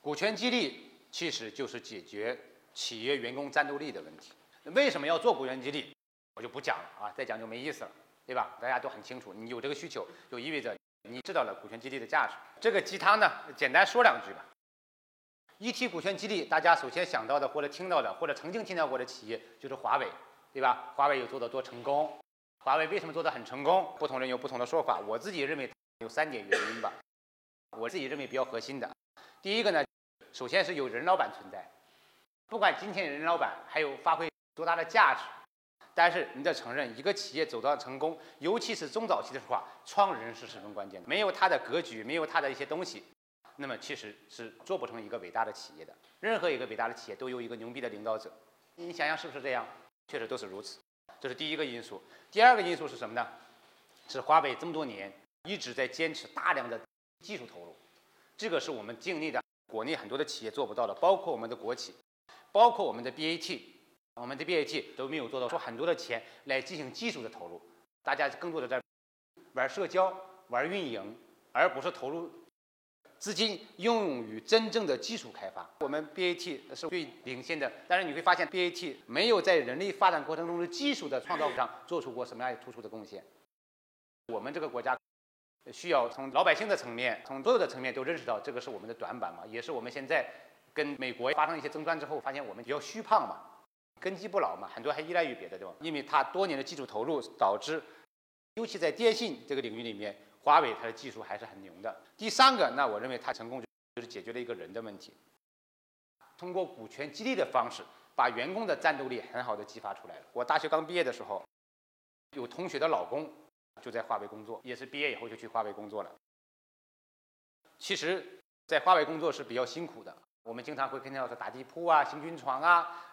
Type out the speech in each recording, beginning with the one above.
股权激励其实就是解决企业员工战斗力的问题。为什么要做股权激励？我就不讲了啊，再讲就没意思了，对吧？大家都很清楚，你有这个需求，就意味着你知道了股权激励的价值。这个鸡汤呢，简单说两句吧。一提股权激励，大家首先想到的或者听到的或者曾经听到过的企业就是华为，对吧？华为有做的多成功？华为为什么做的很成功？不同人有不同的说法。我自己认为有三点原因吧。我自己认为比较核心的，第一个呢，首先是有人老板存在，不管今天人老板还有发挥多大的价值，但是你得承认，一个企业走到成功，尤其是中早期的时候啊，创始人是十分关键的。没有他的格局，没有他的一些东西。那么其实是做不成一个伟大的企业的。任何一个伟大的企业都有一个牛逼的领导者，你想想是不是这样？确实都是如此。这是第一个因素。第二个因素是什么呢？是华为这么多年一直在坚持大量的技术投入，这个是我们境内的，国内很多的企业做不到的，包括我们的国企，包括我们的 BAT，我们的 BAT 都没有做到，说很多的钱来进行技术的投入，大家更多的在玩社交、玩运营，而不是投入。资金用于真正的技术开发，我们 BAT 是最领先的。但是你会发现，BAT 没有在人类发展过程中的技术的创造上做出过什么样突出的贡献。我们这个国家需要从老百姓的层面，从所有的层面都认识到这个是我们的短板嘛，也是我们现在跟美国发生一些争端之后，发现我们比较虚胖嘛，根基不牢嘛，很多还依赖于别的，对吧？因为它多年的技术投入导致，尤其在电信这个领域里面。华为它的技术还是很牛的。第三个，那我认为它成功就是解决了一个人的问题，通过股权激励的方式，把员工的战斗力很好的激发出来了。我大学刚毕业的时候，有同学的老公就在华为工作，也是毕业以后就去华为工作了。其实，在华为工作是比较辛苦的，我们经常会看到说打地铺啊、行军床啊，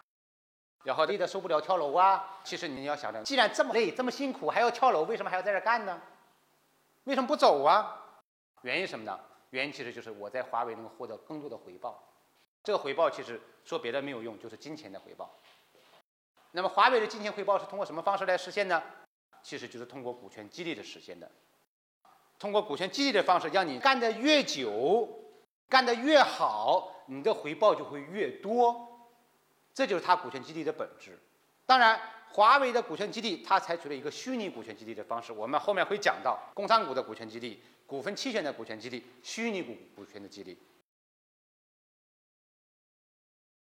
然后累得受不了跳楼啊。其实你要想着，既然这么累、这么辛苦，还要跳楼，为什么还要在这干呢？为什么不走啊？原因什么呢？原因其实就是我在华为能获得更多的回报。这个回报其实说别的没有用，就是金钱的回报。那么华为的金钱回报是通过什么方式来实现呢？其实就是通过股权激励的实现的。通过股权激励的方式，让你干得越久，干得越好，你的回报就会越多。这就是它股权激励的本质。当然。华为的股权激励，它采取了一个虚拟股权激励的方式。我们后面会讲到工商股的股权激励、股份期权的股权激励、虚拟股股权的激励。